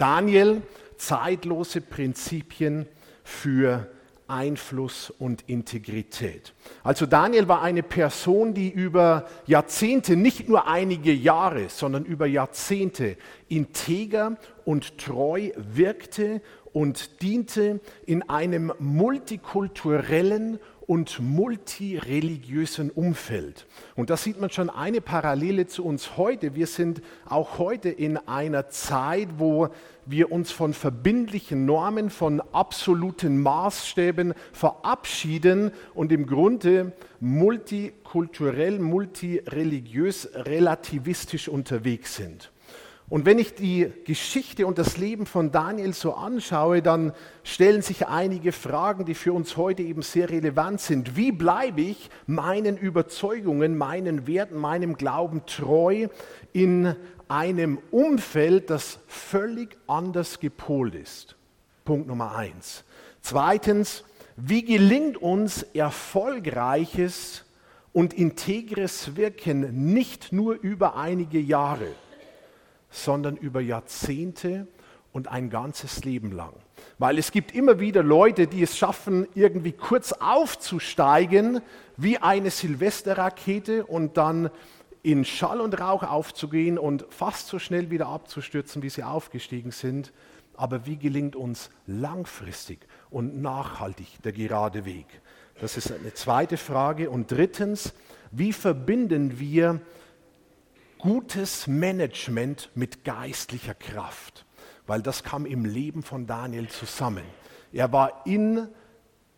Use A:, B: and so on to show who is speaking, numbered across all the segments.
A: Daniel, zeitlose Prinzipien für Einfluss und Integrität. Also Daniel war eine Person, die über Jahrzehnte, nicht nur einige Jahre, sondern über Jahrzehnte integer und treu wirkte und diente in einem multikulturellen und multireligiösen Umfeld. Und da sieht man schon eine Parallele zu uns heute. Wir sind auch heute in einer Zeit, wo wir uns von verbindlichen Normen, von absoluten Maßstäben verabschieden und im Grunde multikulturell, multireligiös, relativistisch unterwegs sind. Und wenn ich die Geschichte und das Leben von Daniel so anschaue, dann stellen sich einige Fragen, die für uns heute eben sehr relevant sind. Wie bleibe ich meinen Überzeugungen, meinen Werten, meinem Glauben treu in einem Umfeld, das völlig anders gepolt ist? Punkt Nummer eins. Zweitens, wie gelingt uns erfolgreiches und integres Wirken nicht nur über einige Jahre? Sondern über Jahrzehnte und ein ganzes Leben lang. Weil es gibt immer wieder Leute, die es schaffen, irgendwie kurz aufzusteigen, wie eine Silvesterrakete und dann in Schall und Rauch aufzugehen und fast so schnell wieder abzustürzen, wie sie aufgestiegen sind. Aber wie gelingt uns langfristig und nachhaltig der gerade Weg? Das ist eine zweite Frage. Und drittens, wie verbinden wir gutes Management mit geistlicher Kraft, weil das kam im Leben von Daniel zusammen. Er war in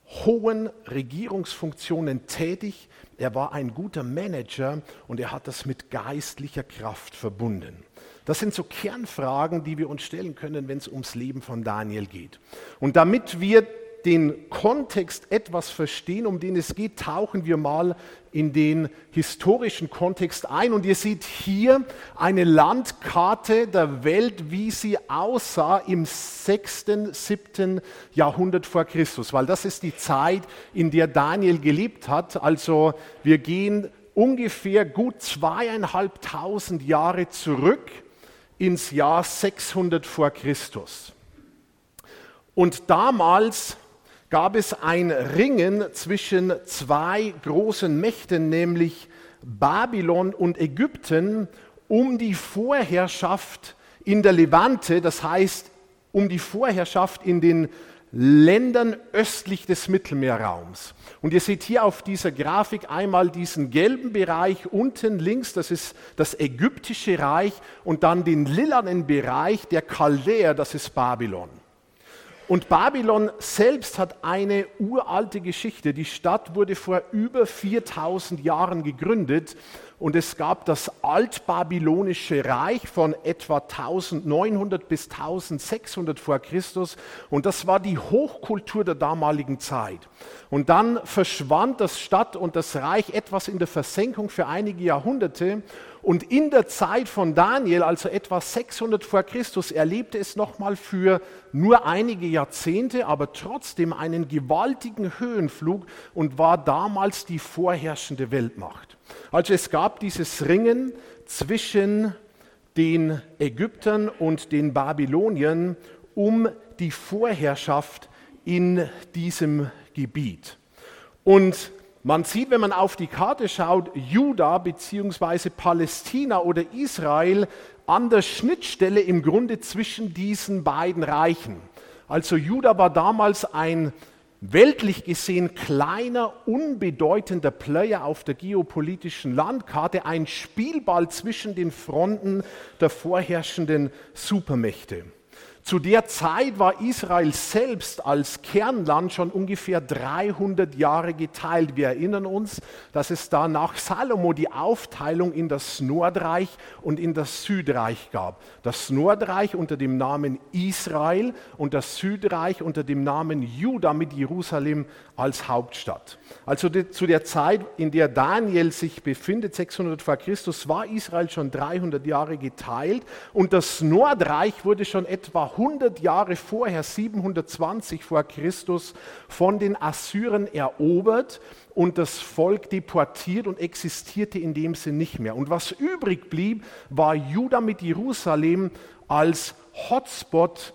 A: hohen Regierungsfunktionen tätig, er war ein guter Manager und er hat das mit geistlicher Kraft verbunden. Das sind so Kernfragen, die wir uns stellen können, wenn es ums Leben von Daniel geht. Und damit wir den Kontext etwas verstehen, um den es geht, tauchen wir mal in den historischen Kontext ein. Und ihr seht hier eine Landkarte der Welt, wie sie aussah im 6., 7. Jahrhundert vor Christus, weil das ist die Zeit, in der Daniel gelebt hat. Also wir gehen ungefähr gut zweieinhalbtausend Jahre zurück ins Jahr 600 vor Christus. Und damals gab es ein Ringen zwischen zwei großen Mächten, nämlich Babylon und Ägypten, um die Vorherrschaft in der Levante, das heißt um die Vorherrschaft in den Ländern östlich des Mittelmeerraums. Und ihr seht hier auf dieser Grafik einmal diesen gelben Bereich unten links, das ist das ägyptische Reich, und dann den lilanen Bereich der Chaldäer, das ist Babylon. Und Babylon selbst hat eine uralte Geschichte. Die Stadt wurde vor über 4000 Jahren gegründet und es gab das altbabylonische Reich von etwa 1900 bis 1600 vor Christus und das war die Hochkultur der damaligen Zeit. Und dann verschwand das Stadt und das Reich etwas in der Versenkung für einige Jahrhunderte und in der Zeit von Daniel, also etwa 600 vor Christus, erlebte es nochmal für nur einige Jahrzehnte, aber trotzdem einen gewaltigen Höhenflug und war damals die vorherrschende Weltmacht. Also es gab dieses Ringen zwischen den Ägyptern und den Babyloniern um die Vorherrschaft in diesem Gebiet. Und man sieht, wenn man auf die Karte schaut, Juda bzw. Palästina oder Israel an der Schnittstelle im Grunde zwischen diesen beiden Reichen. Also Juda war damals ein weltlich gesehen kleiner, unbedeutender Player auf der geopolitischen Landkarte, ein Spielball zwischen den Fronten der vorherrschenden Supermächte. Zu der Zeit war Israel selbst als Kernland schon ungefähr 300 Jahre geteilt. Wir erinnern uns, dass es da nach Salomo die Aufteilung in das Nordreich und in das Südreich gab. Das Nordreich unter dem Namen Israel und das Südreich unter dem Namen Juda mit Jerusalem als Hauptstadt. Also die, zu der Zeit, in der Daniel sich befindet, 600 vor Christus, war Israel schon 300 Jahre geteilt und das Nordreich wurde schon etwa 100 Jahre vorher, 720 vor Christus, von den Assyrern erobert und das Volk deportiert und existierte in dem Sinn nicht mehr. Und was übrig blieb, war Juda mit Jerusalem als Hotspot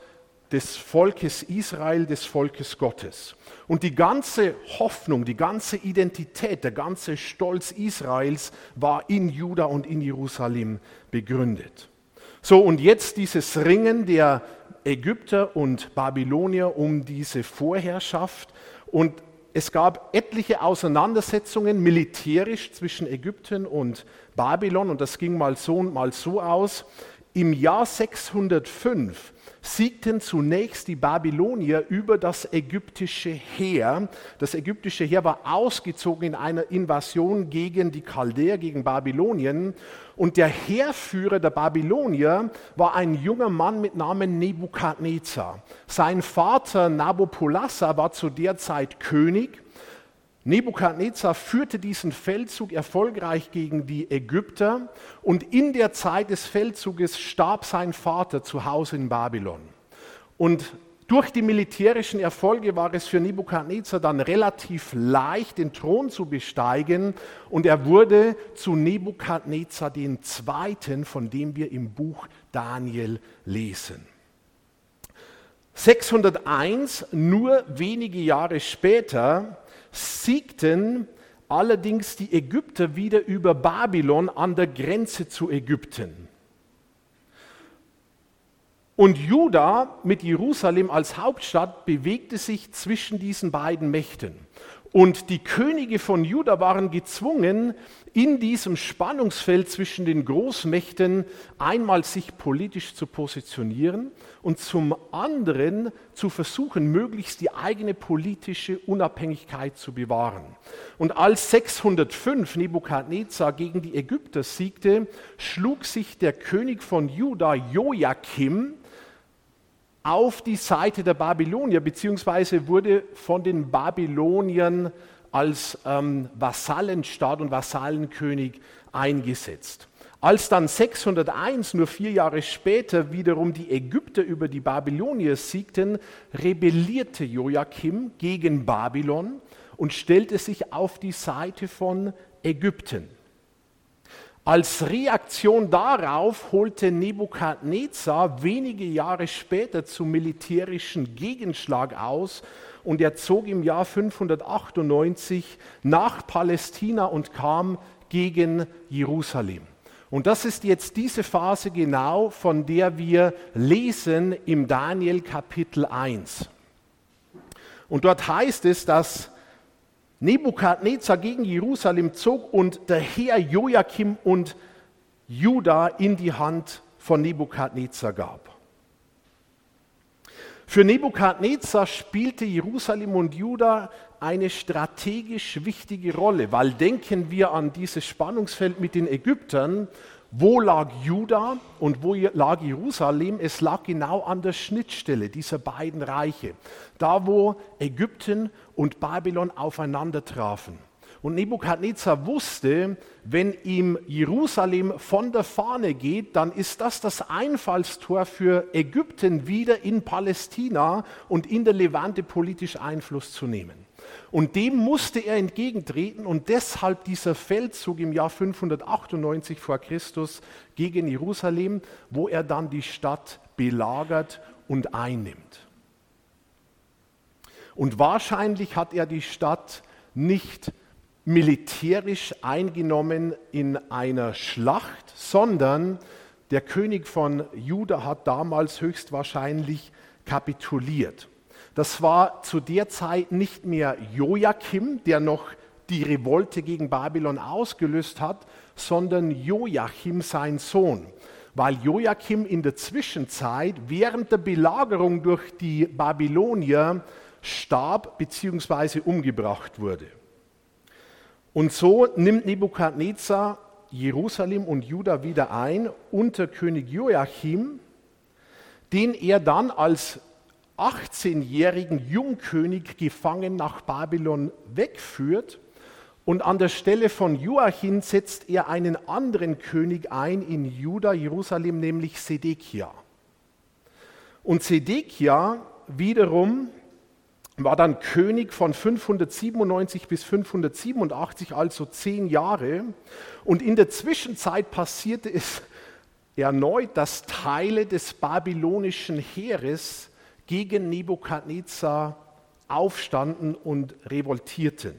A: des Volkes Israel, des Volkes Gottes. Und die ganze Hoffnung, die ganze Identität, der ganze Stolz Israels war in Juda und in Jerusalem begründet. So, und jetzt dieses Ringen der Ägypter und Babylonier um diese Vorherrschaft. Und es gab etliche Auseinandersetzungen militärisch zwischen Ägypten und Babylon. Und das ging mal so und mal so aus. Im Jahr 605 siegten zunächst die Babylonier über das ägyptische Heer. Das ägyptische Heer war ausgezogen in einer Invasion gegen die Chaldäer, gegen Babylonien. Und der Heerführer der Babylonier war ein junger Mann mit Namen Nebukadnezar. Sein Vater Nabopolassar war zu der Zeit König Nebukadnezar führte diesen Feldzug erfolgreich gegen die Ägypter und in der Zeit des Feldzuges starb sein Vater zu Hause in Babylon. Und durch die militärischen Erfolge war es für Nebukadnezar dann relativ leicht, den Thron zu besteigen und er wurde zu Nebukadnezar den Zweiten, von dem wir im Buch Daniel lesen. 601, nur wenige Jahre später, siegten allerdings die Ägypter wieder über Babylon an der Grenze zu Ägypten. Und Juda mit Jerusalem als Hauptstadt bewegte sich zwischen diesen beiden Mächten. Und die Könige von Juda waren gezwungen, in diesem Spannungsfeld zwischen den Großmächten einmal sich politisch zu positionieren und zum anderen zu versuchen, möglichst die eigene politische Unabhängigkeit zu bewahren. Und als 605 Nebukadnezar gegen die Ägypter siegte, schlug sich der König von Juda Joachim auf die Seite der Babylonier, beziehungsweise wurde von den Babyloniern als ähm, Vasallenstaat und Vasallenkönig eingesetzt. Als dann 601, nur vier Jahre später, wiederum die Ägypter über die Babylonier siegten, rebellierte Joachim gegen Babylon und stellte sich auf die Seite von Ägypten. Als Reaktion darauf holte Nebukadnezar wenige Jahre später zum militärischen Gegenschlag aus und er zog im Jahr 598 nach Palästina und kam gegen Jerusalem. Und das ist jetzt diese Phase genau, von der wir lesen im Daniel Kapitel 1. Und dort heißt es, dass Nebukadnezar gegen Jerusalem zog und der Herr Joachim und Juda in die Hand von Nebukadnezar gab. Für Nebukadnezar spielte Jerusalem und Juda eine strategisch wichtige Rolle, weil denken wir an dieses Spannungsfeld mit den Ägyptern wo lag Juda und wo lag Jerusalem? Es lag genau an der Schnittstelle dieser beiden Reiche, da wo Ägypten und Babylon aufeinander trafen. Und Nebukadnezar wusste, wenn ihm Jerusalem von der Fahne geht, dann ist das das Einfallstor für Ägypten wieder in Palästina und in der Levante politisch Einfluss zu nehmen. Und dem musste er entgegentreten und deshalb dieser Feldzug im Jahr 598 vor Christus gegen Jerusalem, wo er dann die Stadt belagert und einnimmt. Und wahrscheinlich hat er die Stadt nicht militärisch eingenommen in einer Schlacht, sondern der König von Juda hat damals höchstwahrscheinlich kapituliert. Das war zu der Zeit nicht mehr Joachim, der noch die Revolte gegen Babylon ausgelöst hat, sondern Joachim, sein Sohn. Weil Joachim in der Zwischenzeit während der Belagerung durch die Babylonier starb bzw. umgebracht wurde. Und so nimmt Nebukadnezar Jerusalem und Juda wieder ein unter König Joachim, den er dann als 18-jährigen Jungkönig gefangen nach Babylon wegführt. Und an der Stelle von Joachim setzt er einen anderen König ein in Juda, Jerusalem, nämlich Sedekia. Und Sedekia wiederum war dann König von 597 bis 587, also zehn Jahre. Und in der Zwischenzeit passierte es erneut, dass Teile des babylonischen Heeres gegen Nebukadnezar aufstanden und revoltierten.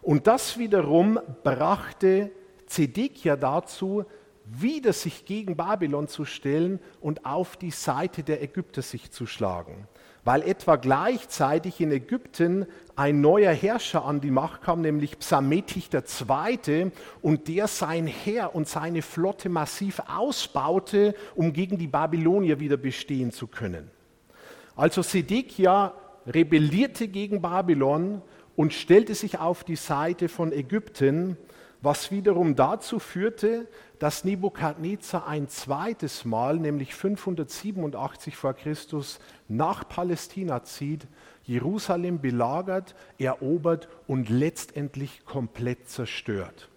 A: Und das wiederum brachte Zedekia dazu, wieder sich gegen Babylon zu stellen und auf die Seite der Ägypter sich zu schlagen. Weil etwa gleichzeitig in Ägypten ein neuer Herrscher an die Macht kam, nämlich Psametich II. und der sein Heer und seine Flotte massiv ausbaute, um gegen die Babylonier wieder bestehen zu können. Also Sedekia rebellierte gegen Babylon und stellte sich auf die Seite von Ägypten, was wiederum dazu führte, dass Nebukadnezar ein zweites Mal, nämlich 587 vor Christus, nach Palästina zieht, Jerusalem belagert, erobert und letztendlich komplett zerstört.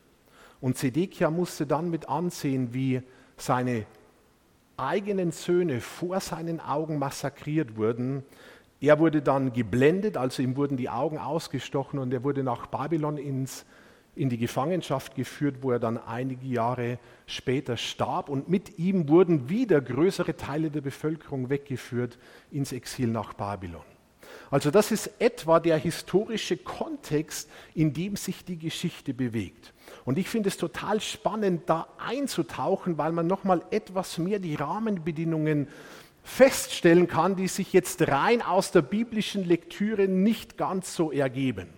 A: Und Zedekia musste dann mit ansehen, wie seine eigenen Söhne vor seinen Augen massakriert wurden. Er wurde dann geblendet, also ihm wurden die Augen ausgestochen und er wurde nach Babylon ins in die Gefangenschaft geführt, wo er dann einige Jahre später starb. Und mit ihm wurden wieder größere Teile der Bevölkerung weggeführt ins Exil nach Babylon. Also das ist etwa der historische Kontext, in dem sich die Geschichte bewegt. Und ich finde es total spannend, da einzutauchen, weil man nochmal etwas mehr die Rahmenbedingungen feststellen kann, die sich jetzt rein aus der biblischen Lektüre nicht ganz so ergeben.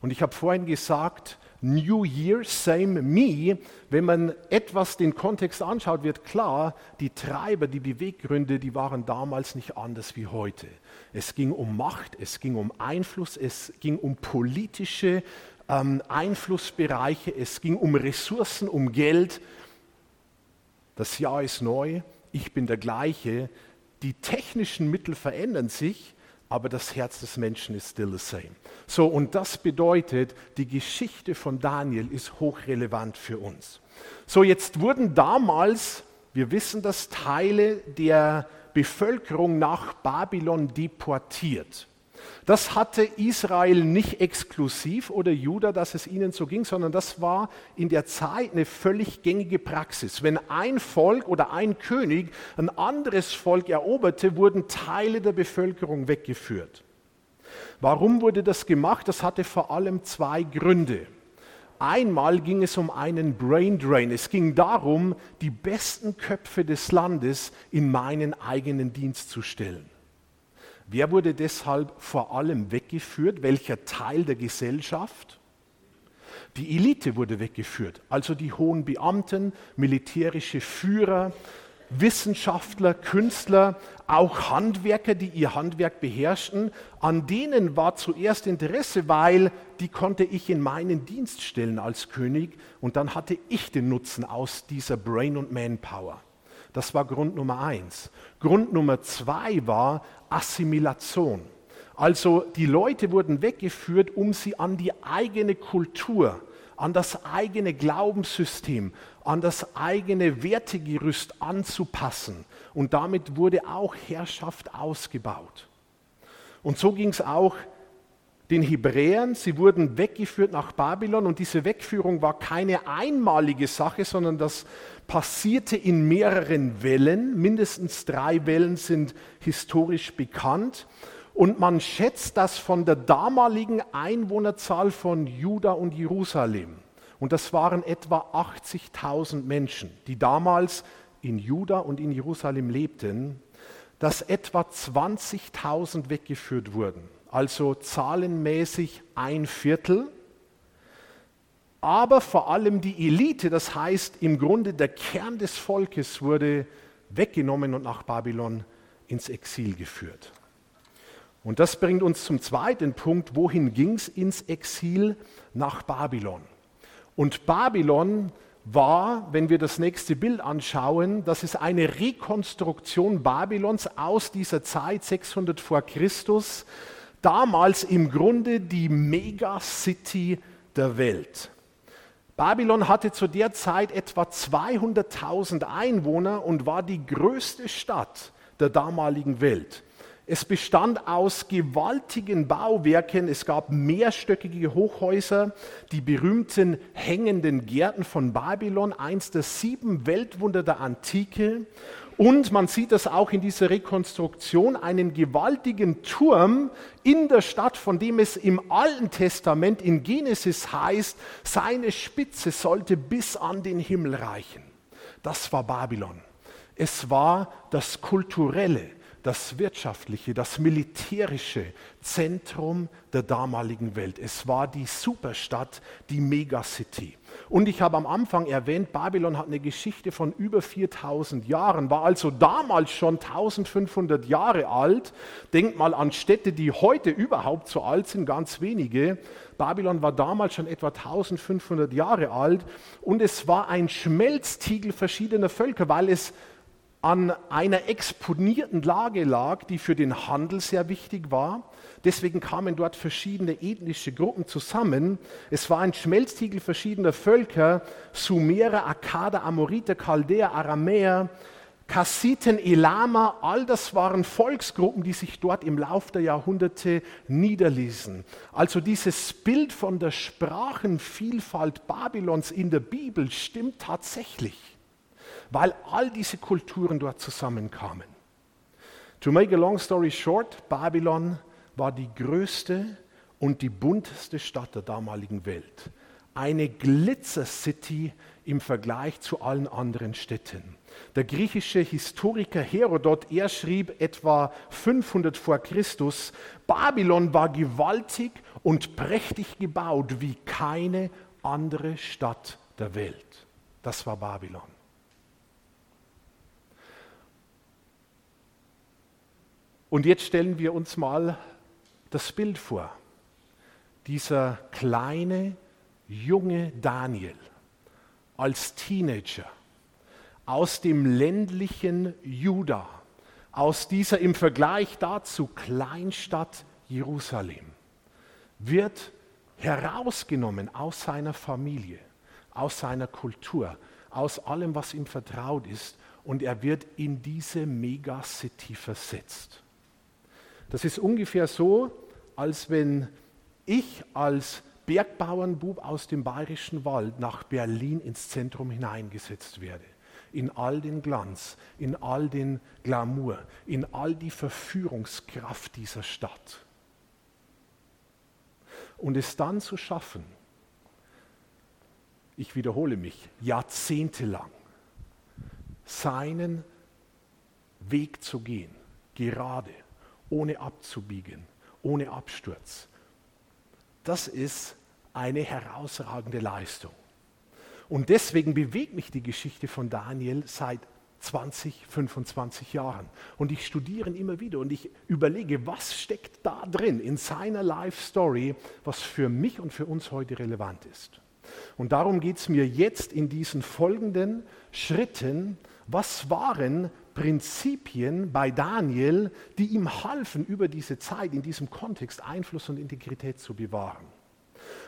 A: Und ich habe vorhin gesagt, New Year, same me. Wenn man etwas den Kontext anschaut, wird klar, die Treiber, die Beweggründe, die waren damals nicht anders wie heute. Es ging um Macht, es ging um Einfluss, es ging um politische ähm, Einflussbereiche, es ging um Ressourcen, um Geld. Das Jahr ist neu, ich bin der gleiche. Die technischen Mittel verändern sich, aber das Herz des Menschen ist still the same. So, und das bedeutet, die Geschichte von Daniel ist hochrelevant für uns. So, jetzt wurden damals, wir wissen dass Teile der Bevölkerung nach Babylon deportiert. Das hatte Israel nicht exklusiv oder Juda, dass es ihnen so ging, sondern das war in der Zeit eine völlig gängige Praxis. Wenn ein Volk oder ein König ein anderes Volk eroberte, wurden Teile der Bevölkerung weggeführt. Warum wurde das gemacht? Das hatte vor allem zwei Gründe. Einmal ging es um einen Brain Drain. Es ging darum, die besten Köpfe des Landes in meinen eigenen Dienst zu stellen. Wer wurde deshalb vor allem weggeführt? Welcher Teil der Gesellschaft? Die Elite wurde weggeführt, also die hohen Beamten, militärische Führer, Wissenschaftler, Künstler, auch Handwerker, die ihr Handwerk beherrschten. An denen war zuerst Interesse, weil die konnte ich in meinen Dienst stellen als König und dann hatte ich den Nutzen aus dieser Brain- und Manpower. Das war Grund Nummer eins. Grund Nummer zwei war Assimilation. Also die Leute wurden weggeführt, um sie an die eigene Kultur, an das eigene Glaubenssystem, an das eigene Wertegerüst anzupassen. Und damit wurde auch Herrschaft ausgebaut. Und so ging es auch den Hebräern. Sie wurden weggeführt nach Babylon und diese Wegführung war keine einmalige Sache, sondern das passierte in mehreren Wellen. Mindestens drei Wellen sind historisch bekannt. Und man schätzt das von der damaligen Einwohnerzahl von Juda und Jerusalem. Und das waren etwa 80.000 Menschen, die damals in Juda und in Jerusalem lebten, dass etwa 20.000 weggeführt wurden. Also zahlenmäßig ein Viertel aber vor allem die Elite, das heißt im Grunde der Kern des Volkes, wurde weggenommen und nach Babylon ins Exil geführt. Und das bringt uns zum zweiten Punkt, wohin ging es ins Exil? Nach Babylon. Und Babylon war, wenn wir das nächste Bild anschauen, das ist eine Rekonstruktion Babylons aus dieser Zeit 600 vor Christus, damals im Grunde die Megacity der Welt. Babylon hatte zu der Zeit etwa 200.000 Einwohner und war die größte Stadt der damaligen Welt. Es bestand aus gewaltigen Bauwerken. Es gab mehrstöckige Hochhäuser, die berühmten hängenden Gärten von Babylon, eins der sieben Weltwunder der Antike. Und man sieht das auch in dieser Rekonstruktion, einen gewaltigen Turm in der Stadt, von dem es im Alten Testament in Genesis heißt, seine Spitze sollte bis an den Himmel reichen. Das war Babylon. Es war das kulturelle, das wirtschaftliche, das militärische Zentrum der damaligen Welt. Es war die Superstadt, die Megacity. Und ich habe am Anfang erwähnt, Babylon hat eine Geschichte von über 4000 Jahren, war also damals schon 1500 Jahre alt. Denkt mal an Städte, die heute überhaupt so alt sind, ganz wenige. Babylon war damals schon etwa 1500 Jahre alt und es war ein Schmelztiegel verschiedener Völker, weil es an einer exponierten Lage lag, die für den Handel sehr wichtig war. Deswegen kamen dort verschiedene ethnische Gruppen zusammen. Es war ein Schmelztiegel verschiedener Völker, Sumerer, Akkader, Amoriter, Chaldäer, Aramäer, Kassiten, Elama, all das waren Volksgruppen, die sich dort im Lauf der Jahrhunderte niederließen. Also dieses Bild von der Sprachenvielfalt Babylons in der Bibel stimmt tatsächlich weil all diese Kulturen dort zusammenkamen. To make a long story short, Babylon war die größte und die bunteste Stadt der damaligen Welt. Eine Glitzer-City im Vergleich zu allen anderen Städten. Der griechische Historiker Herodot, er schrieb etwa 500 vor Christus, Babylon war gewaltig und prächtig gebaut wie keine andere Stadt der Welt. Das war Babylon. Und jetzt stellen wir uns mal das Bild vor. Dieser kleine, junge Daniel als Teenager aus dem ländlichen Juda, aus dieser im Vergleich dazu Kleinstadt Jerusalem, wird herausgenommen aus seiner Familie, aus seiner Kultur, aus allem, was ihm vertraut ist, und er wird in diese Megacity versetzt. Das ist ungefähr so, als wenn ich als Bergbauernbub aus dem bayerischen Wald nach Berlin ins Zentrum hineingesetzt werde. In all den Glanz, in all den Glamour, in all die Verführungskraft dieser Stadt. Und es dann zu schaffen, ich wiederhole mich, jahrzehntelang seinen Weg zu gehen, gerade ohne abzubiegen, ohne Absturz. Das ist eine herausragende Leistung. Und deswegen bewegt mich die Geschichte von Daniel seit 20, 25 Jahren. Und ich studiere ihn immer wieder und ich überlege, was steckt da drin in seiner Life Story, was für mich und für uns heute relevant ist. Und darum geht es mir jetzt in diesen folgenden Schritten. Was waren Prinzipien bei Daniel, die ihm halfen, über diese Zeit, in diesem Kontext Einfluss und Integrität zu bewahren.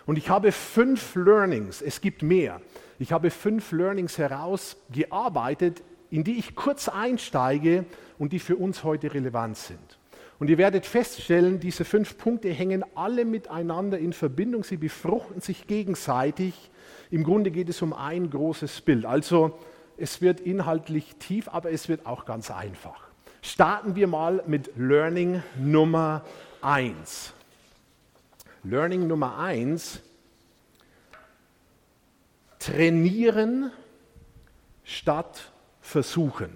A: Und ich habe fünf Learnings, es gibt mehr. Ich habe fünf Learnings herausgearbeitet, in die ich kurz einsteige und die für uns heute relevant sind. Und ihr werdet feststellen, diese fünf Punkte hängen alle miteinander in Verbindung, sie befruchten sich gegenseitig. Im Grunde geht es um ein großes Bild. Also es wird inhaltlich tief, aber es wird auch ganz einfach. Starten wir mal mit Learning Nummer 1. Learning Nummer 1. Trainieren statt versuchen.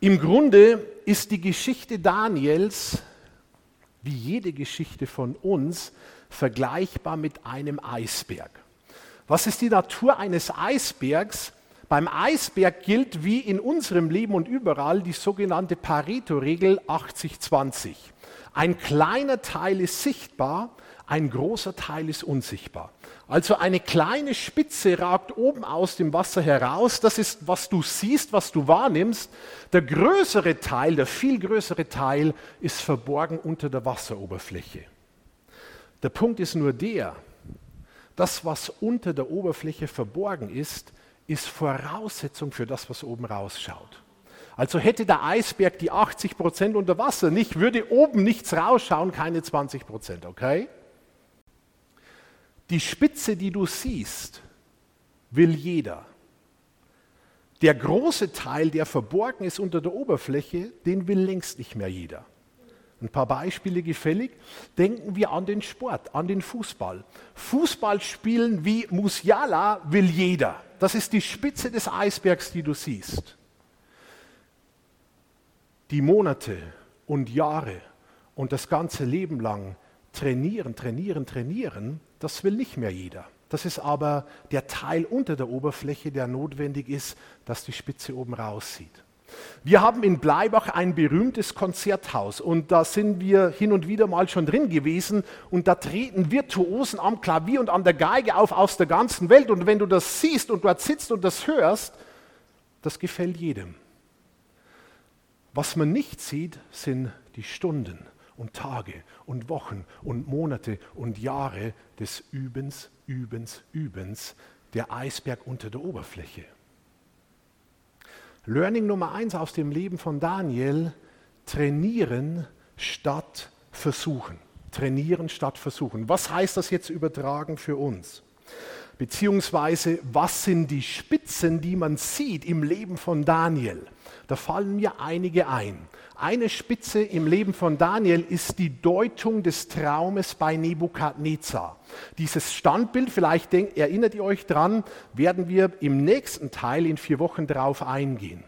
A: Im Grunde ist die Geschichte Daniels, wie jede Geschichte von uns, vergleichbar mit einem Eisberg. Was ist die Natur eines Eisbergs? Beim Eisberg gilt wie in unserem Leben und überall die sogenannte Pareto-Regel 80-20. Ein kleiner Teil ist sichtbar, ein großer Teil ist unsichtbar. Also eine kleine Spitze ragt oben aus dem Wasser heraus. Das ist, was du siehst, was du wahrnimmst. Der größere Teil, der viel größere Teil ist verborgen unter der Wasseroberfläche. Der Punkt ist nur der, das, was unter der Oberfläche verborgen ist, ist Voraussetzung für das, was oben rausschaut. Also hätte der Eisberg die 80 Prozent unter Wasser nicht, würde oben nichts rausschauen, keine 20 Prozent, okay? Die Spitze, die du siehst, will jeder. Der große Teil, der verborgen ist unter der Oberfläche, den will längst nicht mehr jeder. Ein paar Beispiele gefällig. Denken wir an den Sport, an den Fußball. Fußball spielen wie Musiala will jeder. Das ist die Spitze des Eisbergs, die du siehst. Die Monate und Jahre und das ganze Leben lang trainieren, trainieren, trainieren, das will nicht mehr jeder. Das ist aber der Teil unter der Oberfläche, der notwendig ist, dass die Spitze oben raussieht. Wir haben in Bleibach ein berühmtes Konzerthaus und da sind wir hin und wieder mal schon drin gewesen und da treten Virtuosen am Klavier und an der Geige auf aus der ganzen Welt und wenn du das siehst und dort sitzt und das hörst, das gefällt jedem. Was man nicht sieht, sind die Stunden und Tage und Wochen und Monate und Jahre des Übens, Übens, Übens, der Eisberg unter der Oberfläche. Learning Nummer eins aus dem Leben von Daniel, trainieren statt versuchen. Trainieren statt versuchen. Was heißt das jetzt übertragen für uns? Beziehungsweise, was sind die Spitzen, die man sieht im Leben von Daniel? Da fallen mir einige ein. Eine Spitze im Leben von Daniel ist die Deutung des Traumes bei Nebukadnezar. Dieses Standbild, vielleicht denkt, erinnert ihr euch dran, werden wir im nächsten Teil in vier Wochen darauf eingehen.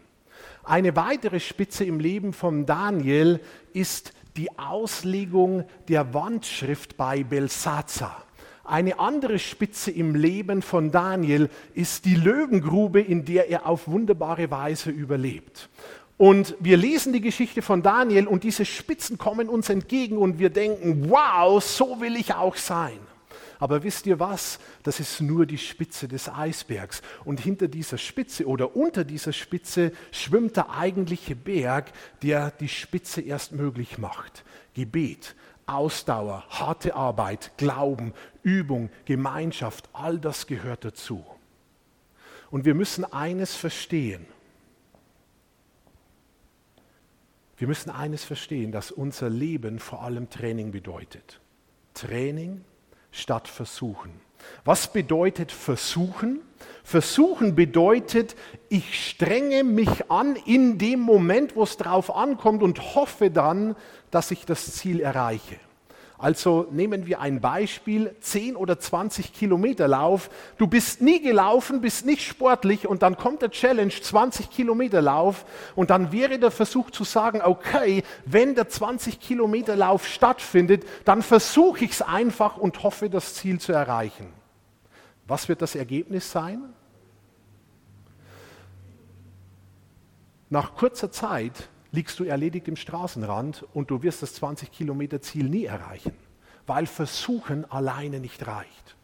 A: Eine weitere Spitze im Leben von Daniel ist die Auslegung der Wandschrift bei Belsazar. Eine andere Spitze im Leben von Daniel ist die Löwengrube, in der er auf wunderbare Weise überlebt. Und wir lesen die Geschichte von Daniel und diese Spitzen kommen uns entgegen und wir denken, wow, so will ich auch sein. Aber wisst ihr was? Das ist nur die Spitze des Eisbergs. Und hinter dieser Spitze oder unter dieser Spitze schwimmt der eigentliche Berg, der die Spitze erst möglich macht. Gebet, Ausdauer, harte Arbeit, Glauben, Übung, Gemeinschaft, all das gehört dazu. Und wir müssen eines verstehen. Wir müssen eines verstehen, dass unser Leben vor allem Training bedeutet. Training statt Versuchen. Was bedeutet Versuchen? Versuchen bedeutet, ich strenge mich an in dem Moment, wo es drauf ankommt und hoffe dann, dass ich das Ziel erreiche. Also nehmen wir ein Beispiel, 10 oder 20 Kilometer Lauf. Du bist nie gelaufen, bist nicht sportlich und dann kommt der Challenge 20 Kilometer Lauf und dann wäre der Versuch zu sagen, okay, wenn der 20 Kilometer Lauf stattfindet, dann versuche ich es einfach und hoffe, das Ziel zu erreichen. Was wird das Ergebnis sein? Nach kurzer Zeit liegst du erledigt im Straßenrand und du wirst das 20 Kilometer Ziel nie erreichen, weil Versuchen alleine nicht reicht.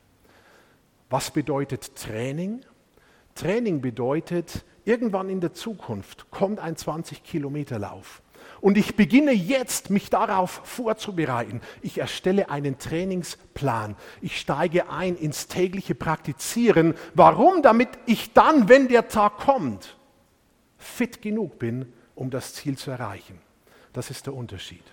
A: Was bedeutet Training? Training bedeutet, irgendwann in der Zukunft kommt ein 20 Kilometer Lauf. Und ich beginne jetzt, mich darauf vorzubereiten. Ich erstelle einen Trainingsplan. Ich steige ein ins tägliche Praktizieren. Warum? Damit ich dann, wenn der Tag kommt, fit genug bin, um das Ziel zu erreichen. Das ist der Unterschied.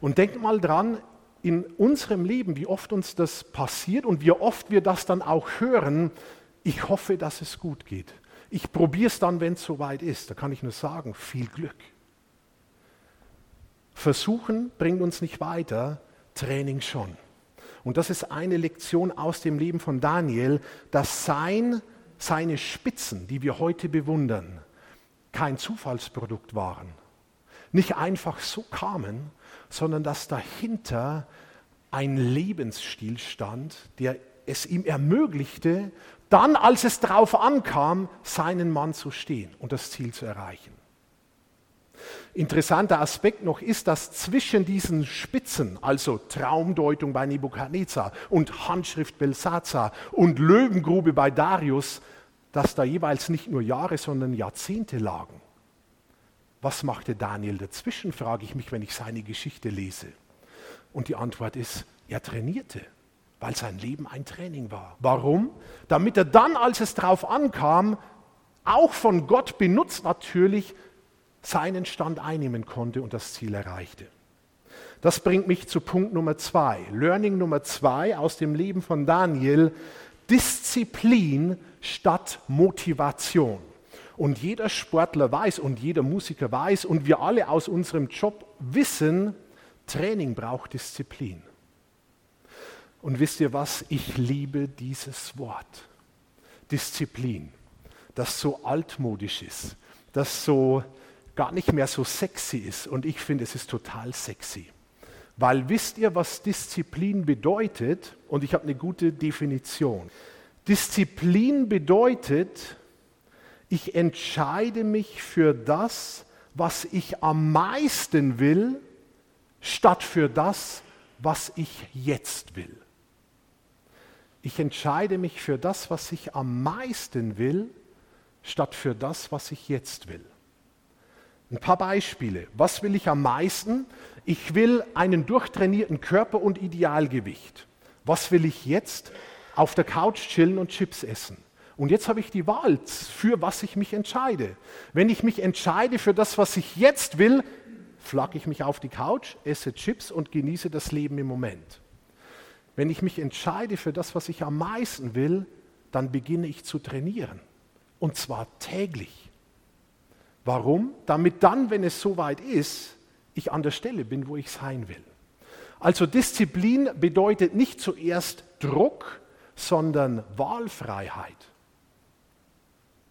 A: Und denk mal dran, in unserem Leben, wie oft uns das passiert und wie oft wir das dann auch hören, ich hoffe, dass es gut geht. Ich probiere es dann, wenn es soweit ist. Da kann ich nur sagen, viel Glück. Versuchen bringt uns nicht weiter, Training schon. Und das ist eine Lektion aus dem Leben von Daniel, dass sein, seine Spitzen, die wir heute bewundern, kein Zufallsprodukt waren, nicht einfach so kamen, sondern dass dahinter ein Lebensstil stand, der es ihm ermöglichte, dann, als es darauf ankam, seinen Mann zu stehen und das Ziel zu erreichen. Interessanter Aspekt noch ist, dass zwischen diesen Spitzen, also Traumdeutung bei Nebukadnezar und Handschrift Belsazar und Löwengrube bei Darius, dass da jeweils nicht nur Jahre, sondern Jahrzehnte lagen. Was machte Daniel dazwischen, frage ich mich, wenn ich seine Geschichte lese. Und die Antwort ist, er trainierte, weil sein Leben ein Training war. Warum? Damit er dann, als es drauf ankam, auch von Gott benutzt natürlich, seinen Stand einnehmen konnte und das Ziel erreichte. Das bringt mich zu Punkt Nummer zwei. Learning Nummer zwei aus dem Leben von Daniel. Disziplin statt Motivation. Und jeder Sportler weiß und jeder Musiker weiß und wir alle aus unserem Job wissen, Training braucht Disziplin. Und wisst ihr was? Ich liebe dieses Wort. Disziplin, das so altmodisch ist, das so gar nicht mehr so sexy ist. Und ich finde, es ist total sexy. Weil wisst ihr, was Disziplin bedeutet? Und ich habe eine gute Definition. Disziplin bedeutet, ich entscheide mich für das, was ich am meisten will, statt für das, was ich jetzt will. Ich entscheide mich für das, was ich am meisten will, statt für das, was ich jetzt will. Ein paar Beispiele. Was will ich am meisten? Ich will einen durchtrainierten Körper und Idealgewicht. Was will ich jetzt? Auf der Couch chillen und Chips essen. Und jetzt habe ich die Wahl, für was ich mich entscheide. Wenn ich mich entscheide für das, was ich jetzt will, flagge ich mich auf die Couch, esse Chips und genieße das Leben im Moment. Wenn ich mich entscheide für das, was ich am meisten will, dann beginne ich zu trainieren. Und zwar täglich. Warum? Damit dann, wenn es soweit ist, ich an der Stelle bin, wo ich sein will. Also Disziplin bedeutet nicht zuerst Druck, sondern Wahlfreiheit.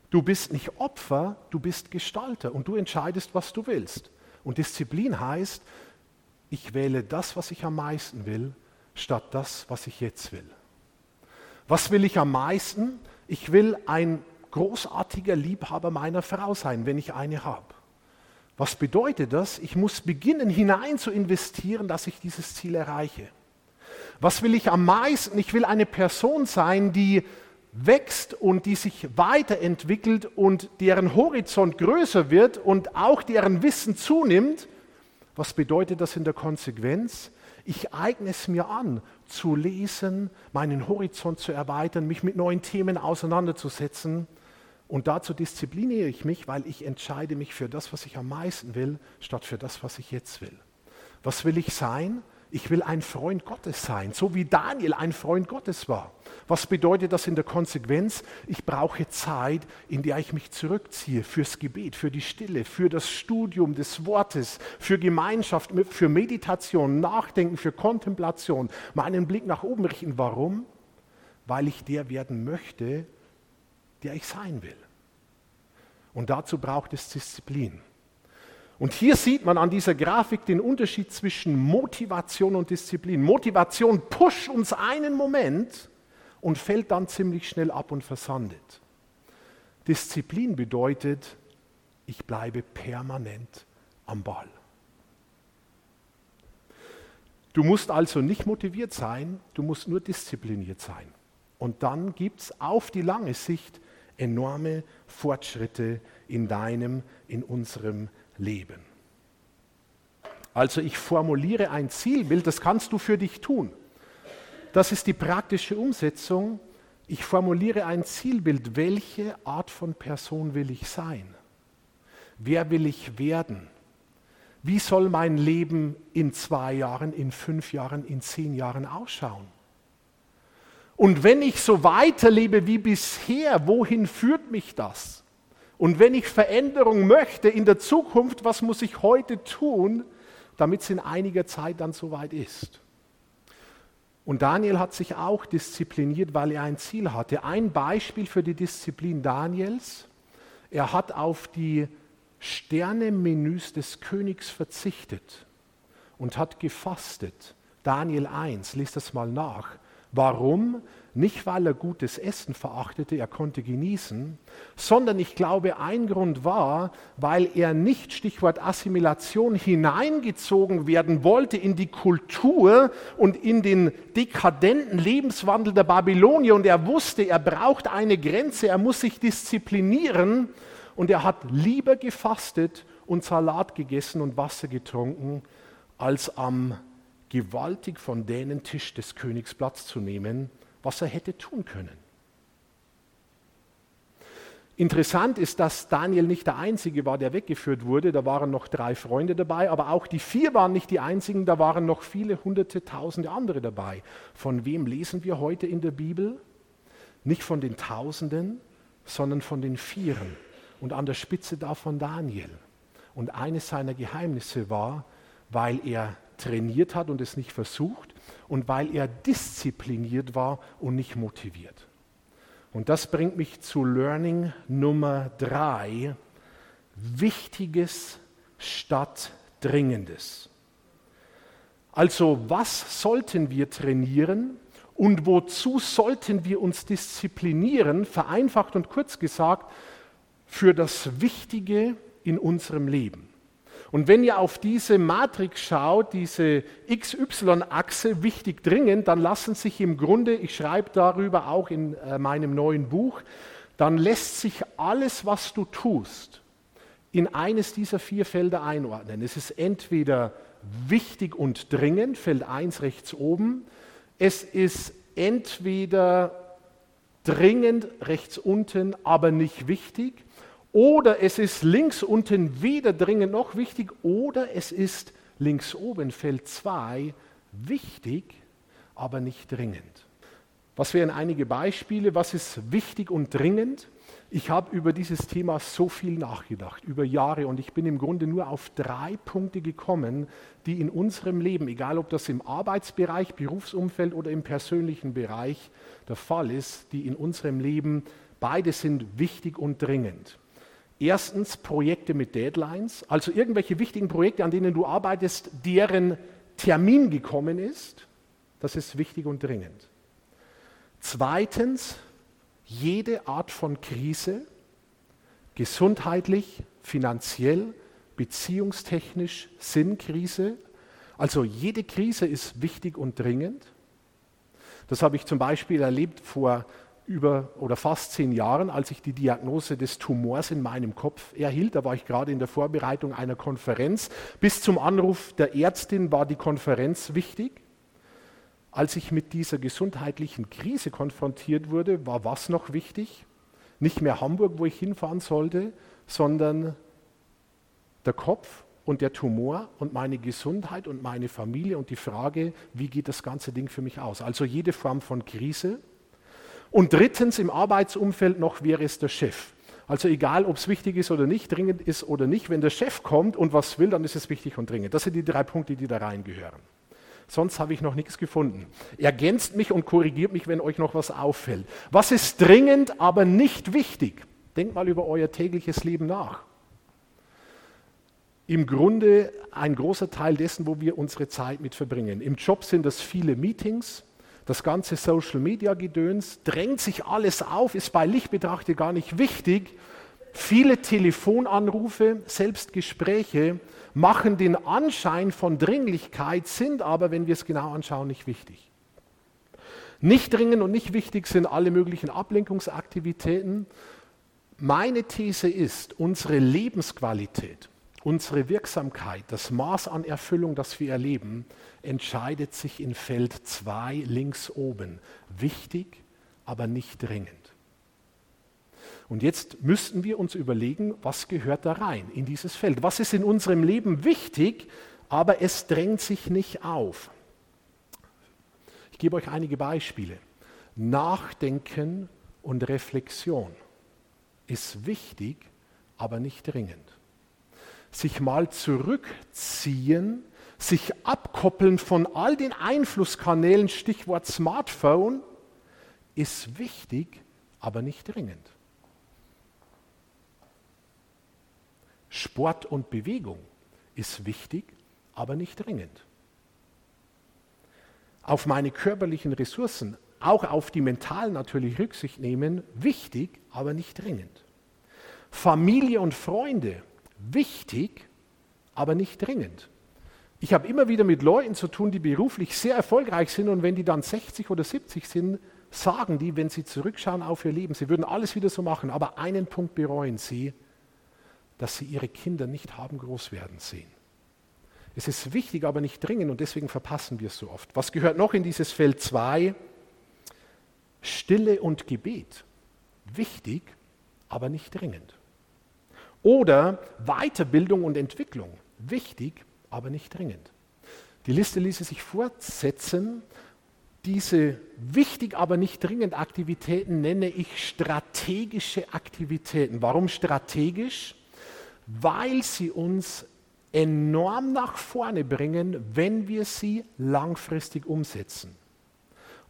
A: Du bist nicht Opfer, du bist Gestalter und du entscheidest, was du willst. Und Disziplin heißt, ich wähle das, was ich am meisten will, statt das, was ich jetzt will. Was will ich am meisten? Ich will ein großartiger Liebhaber meiner Frau sein, wenn ich eine habe. Was bedeutet das? Ich muss beginnen hinein zu investieren, dass ich dieses Ziel erreiche. Was will ich am meisten? Ich will eine Person sein, die wächst und die sich weiterentwickelt und deren Horizont größer wird und auch deren Wissen zunimmt. Was bedeutet das in der Konsequenz? Ich eigne es mir an, zu lesen, meinen Horizont zu erweitern, mich mit neuen Themen auseinanderzusetzen und dazu diszipliniere ich mich, weil ich entscheide mich für das, was ich am meisten will, statt für das, was ich jetzt will. Was will ich sein? Ich will ein Freund Gottes sein, so wie Daniel ein Freund Gottes war. Was bedeutet das in der Konsequenz? Ich brauche Zeit, in der ich mich zurückziehe fürs Gebet, für die Stille, für das Studium des Wortes, für Gemeinschaft, für Meditation, Nachdenken, für Kontemplation, meinen Blick nach oben richten. Warum? Weil ich der werden möchte, der ich sein will. Und dazu braucht es Disziplin. Und hier sieht man an dieser Grafik den Unterschied zwischen Motivation und Disziplin. Motivation pusht uns einen Moment und fällt dann ziemlich schnell ab und versandet. Disziplin bedeutet, ich bleibe permanent am Ball. Du musst also nicht motiviert sein, du musst nur diszipliniert sein. Und dann gibt es auf die lange Sicht enorme Fortschritte in deinem, in unserem Leben. Also ich formuliere ein Zielbild, das kannst du für dich tun. Das ist die praktische Umsetzung. Ich formuliere ein Zielbild. Welche Art von Person will ich sein? Wer will ich werden? Wie soll mein Leben in zwei Jahren, in fünf Jahren, in zehn Jahren ausschauen? Und wenn ich so weiterlebe wie bisher, wohin führt mich das? Und wenn ich Veränderung möchte in der Zukunft, was muss ich heute tun, damit es in einiger Zeit dann soweit ist? Und Daniel hat sich auch diszipliniert, weil er ein Ziel hatte. Ein Beispiel für die Disziplin Daniels, er hat auf die Sternemenüs des Königs verzichtet und hat gefastet. Daniel 1, liest das mal nach. Warum? Nicht, weil er gutes Essen verachtete, er konnte genießen, sondern ich glaube, ein Grund war, weil er nicht, Stichwort Assimilation, hineingezogen werden wollte in die Kultur und in den dekadenten Lebenswandel der Babylonier. Und er wusste, er braucht eine Grenze, er muss sich disziplinieren. Und er hat lieber gefastet und Salat gegessen und Wasser getrunken, als am gewaltig von denen Tisch des Königs Platz zu nehmen, was er hätte tun können. Interessant ist, dass Daniel nicht der Einzige war, der weggeführt wurde. Da waren noch drei Freunde dabei, aber auch die vier waren nicht die einzigen, da waren noch viele hunderte, tausende andere dabei. Von wem lesen wir heute in der Bibel? Nicht von den Tausenden, sondern von den Vieren. Und an der Spitze davon Daniel. Und eines seiner Geheimnisse war, weil er trainiert hat und es nicht versucht und weil er diszipliniert war und nicht motiviert. Und das bringt mich zu Learning Nummer drei. Wichtiges statt Dringendes. Also was sollten wir trainieren und wozu sollten wir uns disziplinieren, vereinfacht und kurz gesagt, für das Wichtige in unserem Leben. Und wenn ihr auf diese Matrix schaut, diese XY-Achse, wichtig dringend, dann lassen sich im Grunde, ich schreibe darüber auch in äh, meinem neuen Buch, dann lässt sich alles, was du tust, in eines dieser vier Felder einordnen. Es ist entweder wichtig und dringend, Feld 1 rechts oben. Es ist entweder dringend rechts unten, aber nicht wichtig. Oder es ist links unten weder dringend noch wichtig, oder es ist links oben Feld 2 wichtig, aber nicht dringend. Was wären einige Beispiele? Was ist wichtig und dringend? Ich habe über dieses Thema so viel nachgedacht, über Jahre, und ich bin im Grunde nur auf drei Punkte gekommen, die in unserem Leben, egal ob das im Arbeitsbereich, Berufsumfeld oder im persönlichen Bereich der Fall ist, die in unserem Leben, beide sind wichtig und dringend. Erstens Projekte mit Deadlines, also irgendwelche wichtigen Projekte, an denen du arbeitest, deren Termin gekommen ist. Das ist wichtig und dringend. Zweitens jede Art von Krise, gesundheitlich, finanziell, beziehungstechnisch, Sinnkrise. Also jede Krise ist wichtig und dringend. Das habe ich zum Beispiel erlebt vor über oder fast zehn Jahren, als ich die Diagnose des Tumors in meinem Kopf erhielt. Da war ich gerade in der Vorbereitung einer Konferenz. Bis zum Anruf der Ärztin war die Konferenz wichtig. Als ich mit dieser gesundheitlichen Krise konfrontiert wurde, war was noch wichtig? Nicht mehr Hamburg, wo ich hinfahren sollte, sondern der Kopf und der Tumor und meine Gesundheit und meine Familie und die Frage, wie geht das ganze Ding für mich aus? Also jede Form von Krise und drittens im Arbeitsumfeld noch wäre es der Chef. Also egal, ob es wichtig ist oder nicht, dringend ist oder nicht, wenn der Chef kommt und was will, dann ist es wichtig und dringend. Das sind die drei Punkte, die da reingehören. Sonst habe ich noch nichts gefunden. Ergänzt mich und korrigiert mich, wenn euch noch was auffällt. Was ist dringend, aber nicht wichtig? Denkt mal über euer tägliches Leben nach. Im Grunde ein großer Teil dessen, wo wir unsere Zeit mit verbringen. Im Job sind das viele Meetings, das ganze Social-Media-Gedöns, drängt sich alles auf, ist bei Licht betrachtet gar nicht wichtig. Viele Telefonanrufe, selbst Gespräche machen den Anschein von Dringlichkeit, sind aber, wenn wir es genau anschauen, nicht wichtig. Nicht dringend und nicht wichtig sind alle möglichen Ablenkungsaktivitäten. Meine These ist, unsere Lebensqualität Unsere Wirksamkeit, das Maß an Erfüllung, das wir erleben, entscheidet sich in Feld 2 links oben. Wichtig, aber nicht dringend. Und jetzt müssten wir uns überlegen, was gehört da rein in dieses Feld? Was ist in unserem Leben wichtig, aber es drängt sich nicht auf? Ich gebe euch einige Beispiele. Nachdenken und Reflexion ist wichtig, aber nicht dringend sich mal zurückziehen, sich abkoppeln von all den Einflusskanälen, Stichwort Smartphone, ist wichtig, aber nicht dringend. Sport und Bewegung ist wichtig, aber nicht dringend. Auf meine körperlichen Ressourcen, auch auf die mentalen natürlich Rücksicht nehmen, wichtig, aber nicht dringend. Familie und Freunde wichtig, aber nicht dringend. Ich habe immer wieder mit Leuten zu tun, die beruflich sehr erfolgreich sind und wenn die dann 60 oder 70 sind, sagen die, wenn sie zurückschauen auf ihr Leben, sie würden alles wieder so machen, aber einen Punkt bereuen sie, dass sie ihre Kinder nicht haben groß werden sehen. Es ist wichtig, aber nicht dringend und deswegen verpassen wir es so oft. Was gehört noch in dieses Feld 2? Stille und Gebet. Wichtig, aber nicht dringend. Oder Weiterbildung und Entwicklung, wichtig, aber nicht dringend. Die Liste ließe sich fortsetzen. Diese wichtig, aber nicht dringend Aktivitäten nenne ich strategische Aktivitäten. Warum strategisch? Weil sie uns enorm nach vorne bringen, wenn wir sie langfristig umsetzen.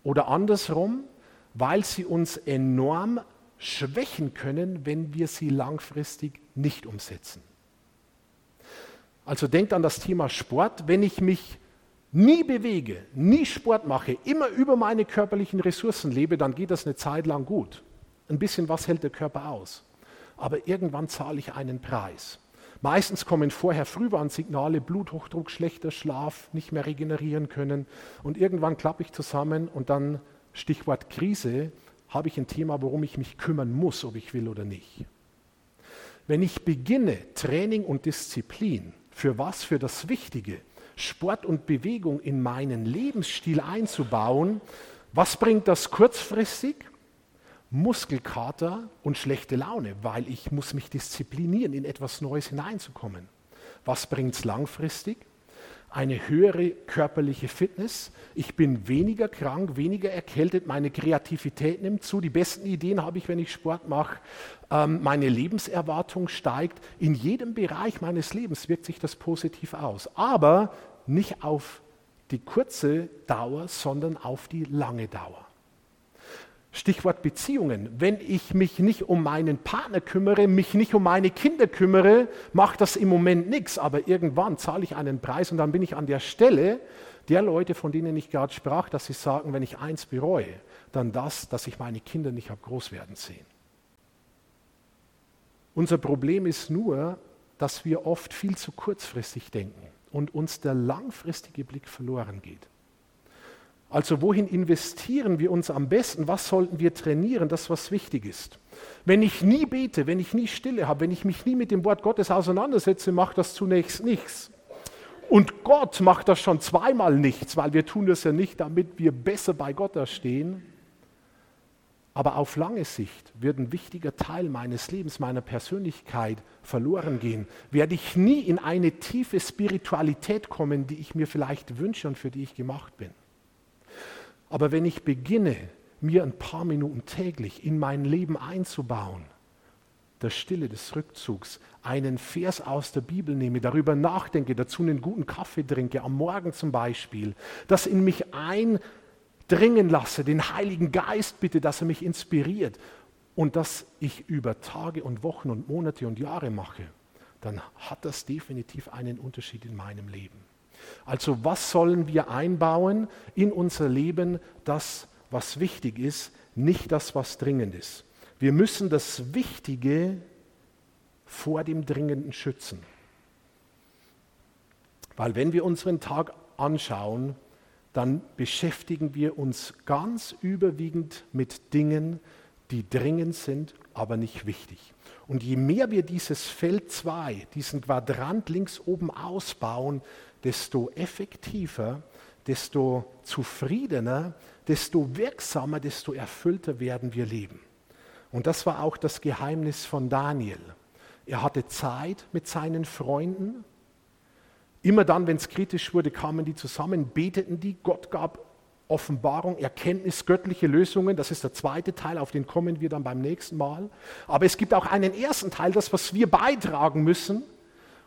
A: Oder andersrum, weil sie uns enorm schwächen können, wenn wir sie langfristig nicht umsetzen. Also denkt an das Thema Sport. Wenn ich mich nie bewege, nie Sport mache, immer über meine körperlichen Ressourcen lebe, dann geht das eine Zeit lang gut. Ein bisschen was hält der Körper aus. Aber irgendwann zahle ich einen Preis. Meistens kommen vorher Frühwarnsignale, Bluthochdruck, schlechter Schlaf, nicht mehr regenerieren können. Und irgendwann klappe ich zusammen und dann, Stichwort Krise, habe ich ein Thema, worum ich mich kümmern muss, ob ich will oder nicht. Wenn ich beginne, Training und Disziplin für was? Für das Wichtige, Sport und Bewegung in meinen Lebensstil einzubauen, was bringt das kurzfristig? Muskelkater und schlechte Laune, weil ich muss mich disziplinieren, in etwas Neues hineinzukommen. Was bringt es langfristig? Eine höhere körperliche Fitness. Ich bin weniger krank, weniger erkältet, meine Kreativität nimmt zu, die besten Ideen habe ich, wenn ich Sport mache, ähm, meine Lebenserwartung steigt. In jedem Bereich meines Lebens wirkt sich das positiv aus, aber nicht auf die kurze Dauer, sondern auf die lange Dauer. Stichwort Beziehungen. Wenn ich mich nicht um meinen Partner kümmere, mich nicht um meine Kinder kümmere, macht das im Moment nichts. Aber irgendwann zahle ich einen Preis und dann bin ich an der Stelle der Leute, von denen ich gerade sprach, dass sie sagen, wenn ich eins bereue, dann das, dass ich meine Kinder nicht habe groß werden sehen. Unser Problem ist nur, dass wir oft viel zu kurzfristig denken und uns der langfristige Blick verloren geht. Also wohin investieren wir uns am besten? Was sollten wir trainieren? Das, was wichtig ist. Wenn ich nie bete, wenn ich nie Stille habe, wenn ich mich nie mit dem Wort Gottes auseinandersetze, macht das zunächst nichts. Und Gott macht das schon zweimal nichts, weil wir tun das ja nicht, damit wir besser bei Gott da stehen. Aber auf lange Sicht wird ein wichtiger Teil meines Lebens, meiner Persönlichkeit verloren gehen. Werde ich nie in eine tiefe Spiritualität kommen, die ich mir vielleicht wünsche und für die ich gemacht bin. Aber wenn ich beginne, mir ein paar Minuten täglich in mein Leben einzubauen, der Stille des Rückzugs, einen Vers aus der Bibel nehme, darüber nachdenke, dazu einen guten Kaffee trinke, am Morgen zum Beispiel, das in mich eindringen lasse, den Heiligen Geist bitte, dass er mich inspiriert und das ich über Tage und Wochen und Monate und Jahre mache, dann hat das definitiv einen Unterschied in meinem Leben. Also was sollen wir einbauen in unser Leben, das, was wichtig ist, nicht das, was dringend ist. Wir müssen das Wichtige vor dem Dringenden schützen. Weil wenn wir unseren Tag anschauen, dann beschäftigen wir uns ganz überwiegend mit Dingen, die dringend sind, aber nicht wichtig. Und je mehr wir dieses Feld 2, diesen Quadrant links oben ausbauen, desto effektiver, desto zufriedener, desto wirksamer, desto erfüllter werden wir leben. Und das war auch das Geheimnis von Daniel. Er hatte Zeit mit seinen Freunden. Immer dann, wenn es kritisch wurde, kamen die zusammen, beteten die, Gott gab Offenbarung, Erkenntnis, göttliche Lösungen. Das ist der zweite Teil, auf den kommen wir dann beim nächsten Mal. Aber es gibt auch einen ersten Teil, das, was wir beitragen müssen.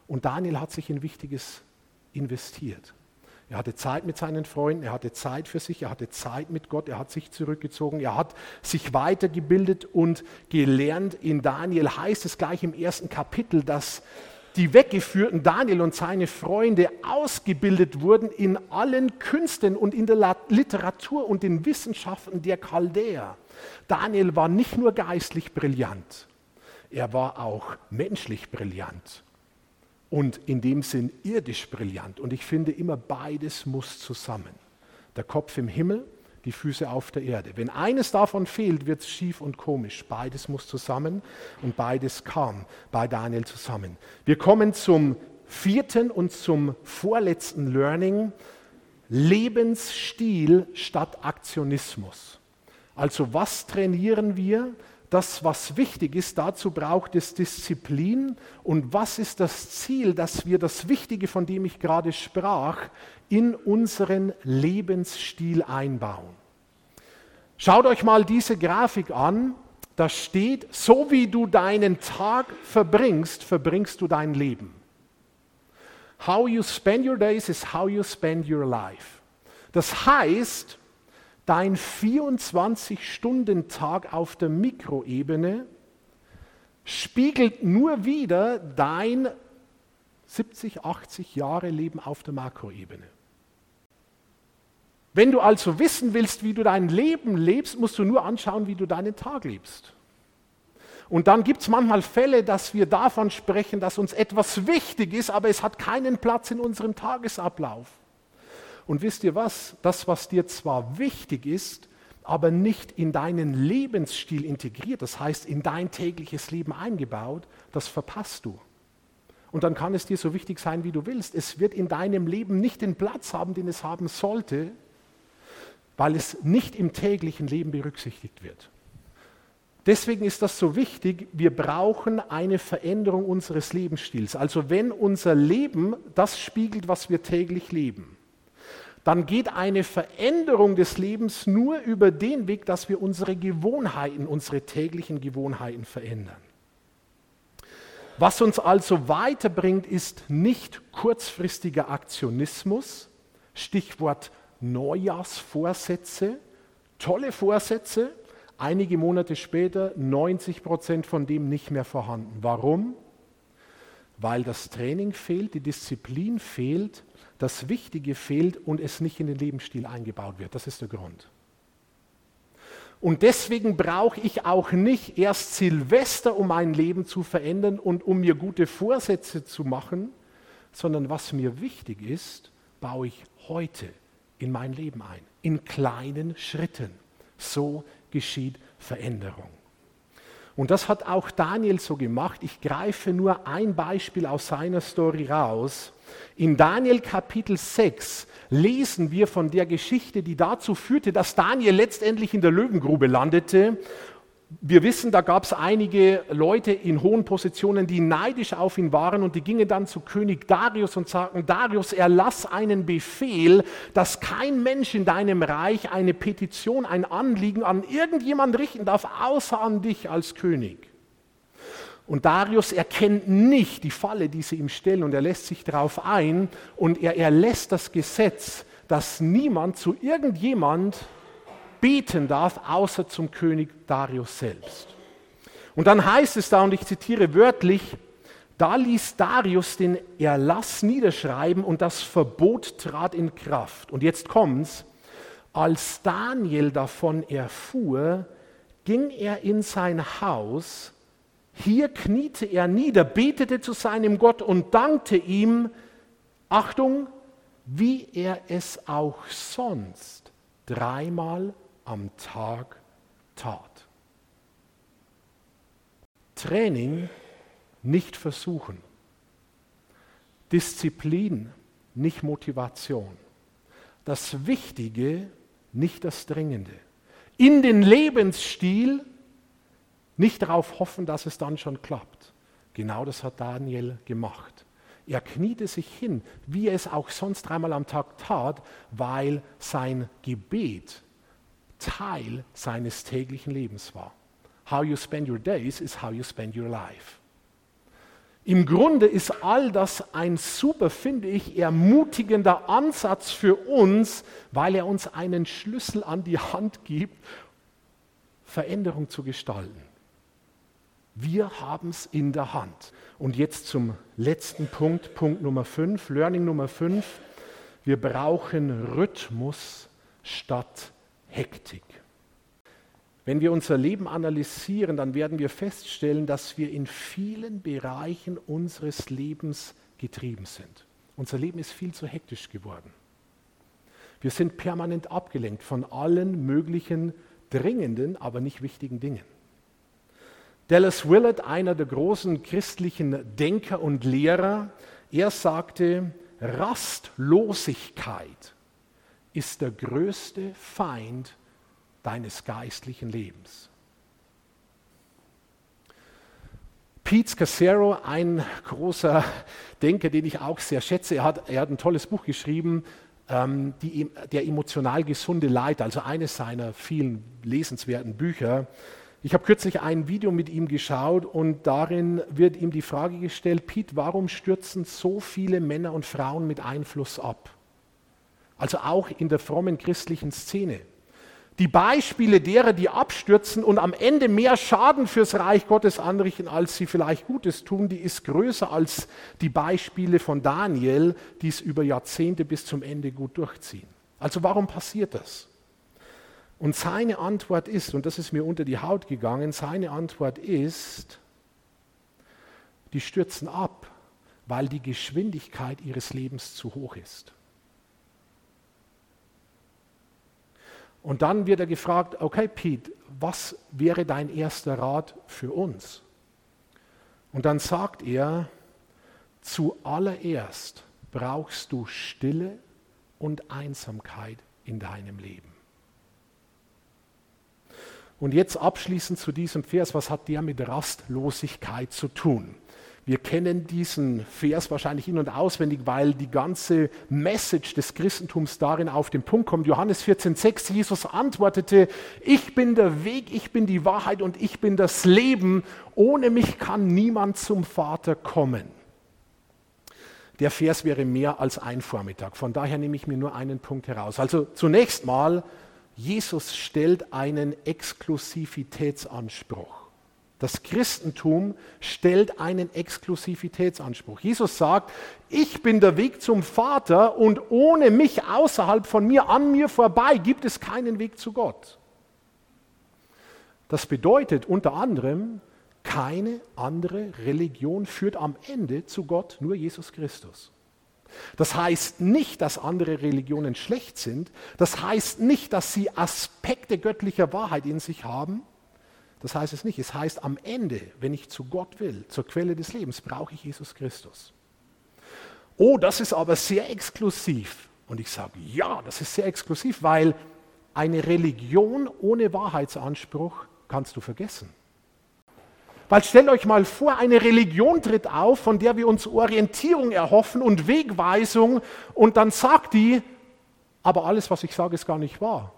A: Und Daniel hat sich ein wichtiges investiert. Er hatte Zeit mit seinen Freunden, er hatte Zeit für sich, er hatte Zeit mit Gott, er hat sich zurückgezogen, er hat sich weitergebildet und gelernt. In Daniel heißt es gleich im ersten Kapitel, dass die weggeführten Daniel und seine Freunde ausgebildet wurden in allen Künsten und in der Literatur und den Wissenschaften der Chaldäer. Daniel war nicht nur geistlich brillant, er war auch menschlich brillant und in dem Sinn irdisch brillant. Und ich finde immer, beides muss zusammen. Der Kopf im Himmel, die Füße auf der Erde. Wenn eines davon fehlt, wird es schief und komisch. Beides muss zusammen und beides kam bei Daniel zusammen. Wir kommen zum vierten und zum vorletzten Learning. Lebensstil statt Aktionismus. Also was trainieren wir? Das, was wichtig ist, dazu braucht es Disziplin. Und was ist das Ziel, dass wir das Wichtige, von dem ich gerade sprach, in unseren Lebensstil einbauen? Schaut euch mal diese Grafik an. Da steht, so wie du deinen Tag verbringst, verbringst du dein Leben. How you spend your days is how you spend your life. Das heißt, dein 24-Stunden-Tag auf der Mikroebene spiegelt nur wieder dein 70, 80 Jahre Leben auf der Makroebene. Wenn du also wissen willst, wie du dein Leben lebst, musst du nur anschauen, wie du deinen Tag lebst. Und dann gibt es manchmal Fälle, dass wir davon sprechen, dass uns etwas wichtig ist, aber es hat keinen Platz in unserem Tagesablauf. Und wisst ihr was? Das, was dir zwar wichtig ist, aber nicht in deinen Lebensstil integriert, das heißt in dein tägliches Leben eingebaut, das verpasst du. Und dann kann es dir so wichtig sein, wie du willst. Es wird in deinem Leben nicht den Platz haben, den es haben sollte, weil es nicht im täglichen Leben berücksichtigt wird. Deswegen ist das so wichtig, wir brauchen eine Veränderung unseres Lebensstils. Also wenn unser Leben das spiegelt, was wir täglich leben, dann geht eine Veränderung des Lebens nur über den Weg, dass wir unsere Gewohnheiten, unsere täglichen Gewohnheiten verändern. Was uns also weiterbringt, ist nicht kurzfristiger Aktionismus, Stichwort Neujahrsvorsätze, tolle Vorsätze, einige Monate später 90 Prozent von dem nicht mehr vorhanden. Warum? Weil das Training fehlt, die Disziplin fehlt das Wichtige fehlt und es nicht in den Lebensstil eingebaut wird. Das ist der Grund. Und deswegen brauche ich auch nicht erst Silvester, um mein Leben zu verändern und um mir gute Vorsätze zu machen, sondern was mir wichtig ist, baue ich heute in mein Leben ein, in kleinen Schritten. So geschieht Veränderung. Und das hat auch Daniel so gemacht. Ich greife nur ein Beispiel aus seiner Story raus. In Daniel Kapitel 6 lesen wir von der Geschichte, die dazu führte, dass Daniel letztendlich in der Löwengrube landete wir wissen, da gab es einige Leute in hohen Positionen, die neidisch auf ihn waren und die gingen dann zu König Darius und sagten, Darius, erlass einen Befehl, dass kein Mensch in deinem Reich eine Petition, ein Anliegen an irgendjemand richten darf, außer an dich als König. Und Darius erkennt nicht die Falle, die sie ihm stellen und er lässt sich darauf ein und er erlässt das Gesetz, dass niemand zu irgendjemand beten darf, außer zum König Darius selbst. Und dann heißt es da, und ich zitiere wörtlich, da ließ Darius den Erlass niederschreiben und das Verbot trat in Kraft. Und jetzt kommt's. Als Daniel davon erfuhr, ging er in sein Haus. Hier kniete er nieder, betete zu seinem Gott und dankte ihm, Achtung, wie er es auch sonst dreimal am Tag tat. Training nicht versuchen. Disziplin, nicht Motivation. Das Wichtige, nicht das Dringende. In den Lebensstil nicht darauf hoffen, dass es dann schon klappt. Genau das hat Daniel gemacht. Er kniete sich hin, wie er es auch sonst dreimal am Tag tat, weil sein Gebet Teil seines täglichen Lebens war. How you spend your days is how you spend your life. Im Grunde ist all das ein super, finde ich, ermutigender Ansatz für uns, weil er uns einen Schlüssel an die Hand gibt, Veränderung zu gestalten. Wir haben es in der Hand. Und jetzt zum letzten Punkt, Punkt Nummer 5, Learning Nummer 5. Wir brauchen Rhythmus statt Hektik. Wenn wir unser Leben analysieren, dann werden wir feststellen, dass wir in vielen Bereichen unseres Lebens getrieben sind. Unser Leben ist viel zu hektisch geworden. Wir sind permanent abgelenkt von allen möglichen dringenden, aber nicht wichtigen Dingen. Dallas Willard, einer der großen christlichen Denker und Lehrer, er sagte, Rastlosigkeit ist der größte Feind deines geistlichen Lebens. Pete Scassero, ein großer Denker, den ich auch sehr schätze, er hat, er hat ein tolles Buch geschrieben, ähm, die, Der emotional gesunde Leiter, also eines seiner vielen lesenswerten Bücher. Ich habe kürzlich ein Video mit ihm geschaut und darin wird ihm die Frage gestellt, Pete, warum stürzen so viele Männer und Frauen mit Einfluss ab? Also auch in der frommen christlichen Szene. Die Beispiele derer, die abstürzen und am Ende mehr Schaden fürs Reich Gottes anrichten, als sie vielleicht Gutes tun, die ist größer als die Beispiele von Daniel, die es über Jahrzehnte bis zum Ende gut durchziehen. Also warum passiert das? Und seine Antwort ist, und das ist mir unter die Haut gegangen, seine Antwort ist, die stürzen ab, weil die Geschwindigkeit ihres Lebens zu hoch ist. Und dann wird er gefragt, okay Pete, was wäre dein erster Rat für uns? Und dann sagt er, zuallererst brauchst du Stille und Einsamkeit in deinem Leben. Und jetzt abschließend zu diesem Vers, was hat der mit Rastlosigkeit zu tun? Wir kennen diesen Vers wahrscheinlich in- und auswendig, weil die ganze Message des Christentums darin auf den Punkt kommt. Johannes 14,6, Jesus antwortete, ich bin der Weg, ich bin die Wahrheit und ich bin das Leben. Ohne mich kann niemand zum Vater kommen. Der Vers wäre mehr als ein Vormittag. Von daher nehme ich mir nur einen Punkt heraus. Also zunächst mal, Jesus stellt einen Exklusivitätsanspruch. Das Christentum stellt einen Exklusivitätsanspruch. Jesus sagt, ich bin der Weg zum Vater und ohne mich außerhalb von mir, an mir vorbei, gibt es keinen Weg zu Gott. Das bedeutet unter anderem, keine andere Religion führt am Ende zu Gott, nur Jesus Christus. Das heißt nicht, dass andere Religionen schlecht sind. Das heißt nicht, dass sie Aspekte göttlicher Wahrheit in sich haben. Das heißt es nicht. Es heißt am Ende, wenn ich zu Gott will, zur Quelle des Lebens, brauche ich Jesus Christus. Oh, das ist aber sehr exklusiv. Und ich sage, ja, das ist sehr exklusiv, weil eine Religion ohne Wahrheitsanspruch kannst du vergessen. Weil stellt euch mal vor, eine Religion tritt auf, von der wir uns Orientierung erhoffen und Wegweisung und dann sagt die, aber alles, was ich sage, ist gar nicht wahr.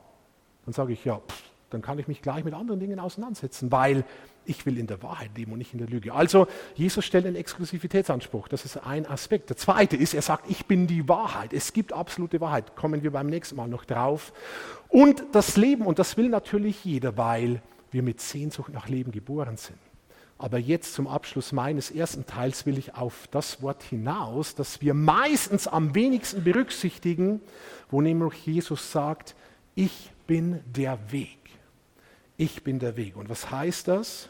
A: Dann sage ich, ja, pff, dann kann ich mich gleich mit anderen Dingen auseinandersetzen, weil ich will in der Wahrheit leben und nicht in der Lüge. Also Jesus stellt einen Exklusivitätsanspruch. Das ist ein Aspekt. Der zweite ist, er sagt, ich bin die Wahrheit. Es gibt absolute Wahrheit. Kommen wir beim nächsten Mal noch drauf. Und das Leben, und das will natürlich jeder, weil wir mit Sehnsucht nach Leben geboren sind. Aber jetzt zum Abschluss meines ersten Teils will ich auf das Wort hinaus, das wir meistens am wenigsten berücksichtigen, wo nämlich Jesus sagt, ich bin der Weg ich bin der Weg. Und was heißt das?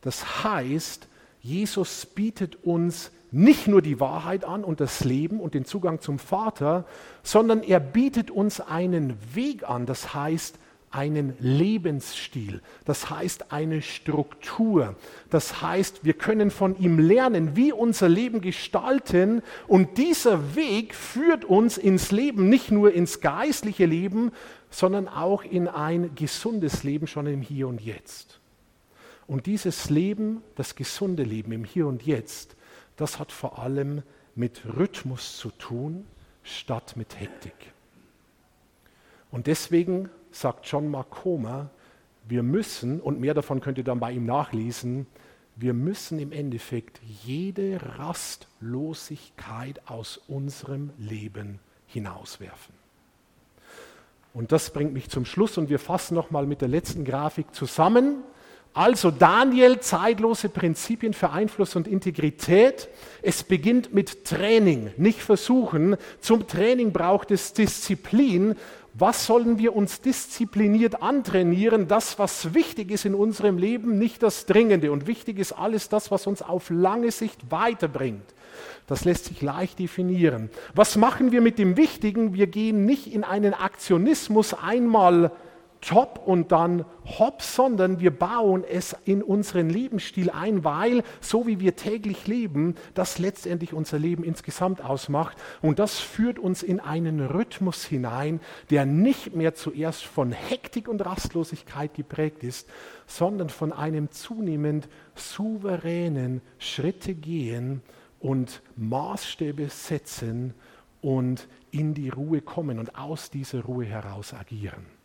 A: Das heißt, Jesus bietet uns nicht nur die Wahrheit an und das Leben und den Zugang zum Vater, sondern er bietet uns einen Weg an, das heißt einen Lebensstil, das heißt eine Struktur, das heißt wir können von ihm lernen, wie unser Leben gestalten und dieser Weg führt uns ins Leben, nicht nur ins geistliche Leben, sondern auch in ein gesundes Leben schon im Hier und Jetzt. Und dieses Leben, das gesunde Leben im Hier und Jetzt, das hat vor allem mit Rhythmus zu tun, statt mit Hektik. Und deswegen sagt John Mark Comer, wir müssen, und mehr davon könnt ihr dann bei ihm nachlesen, wir müssen im Endeffekt jede Rastlosigkeit aus unserem Leben hinauswerfen. Und das bringt mich zum Schluss und wir fassen nochmal mit der letzten Grafik zusammen. Also Daniel, zeitlose Prinzipien für Einfluss und Integrität. Es beginnt mit Training, nicht Versuchen. Zum Training braucht es Disziplin. Was sollen wir uns diszipliniert antrainieren? Das, was wichtig ist in unserem Leben, nicht das Dringende. Und wichtig ist alles das, was uns auf lange Sicht weiterbringt. Das lässt sich leicht definieren. Was machen wir mit dem Wichtigen? Wir gehen nicht in einen Aktionismus einmal top und dann hopp, sondern wir bauen es in unseren Lebensstil ein, weil so wie wir täglich leben, das letztendlich unser Leben insgesamt ausmacht. Und das führt uns in einen Rhythmus hinein, der nicht mehr zuerst von Hektik und Rastlosigkeit geprägt ist, sondern von einem zunehmend souveränen Schritte gehen und Maßstäbe setzen und in die Ruhe kommen und aus dieser Ruhe heraus agieren.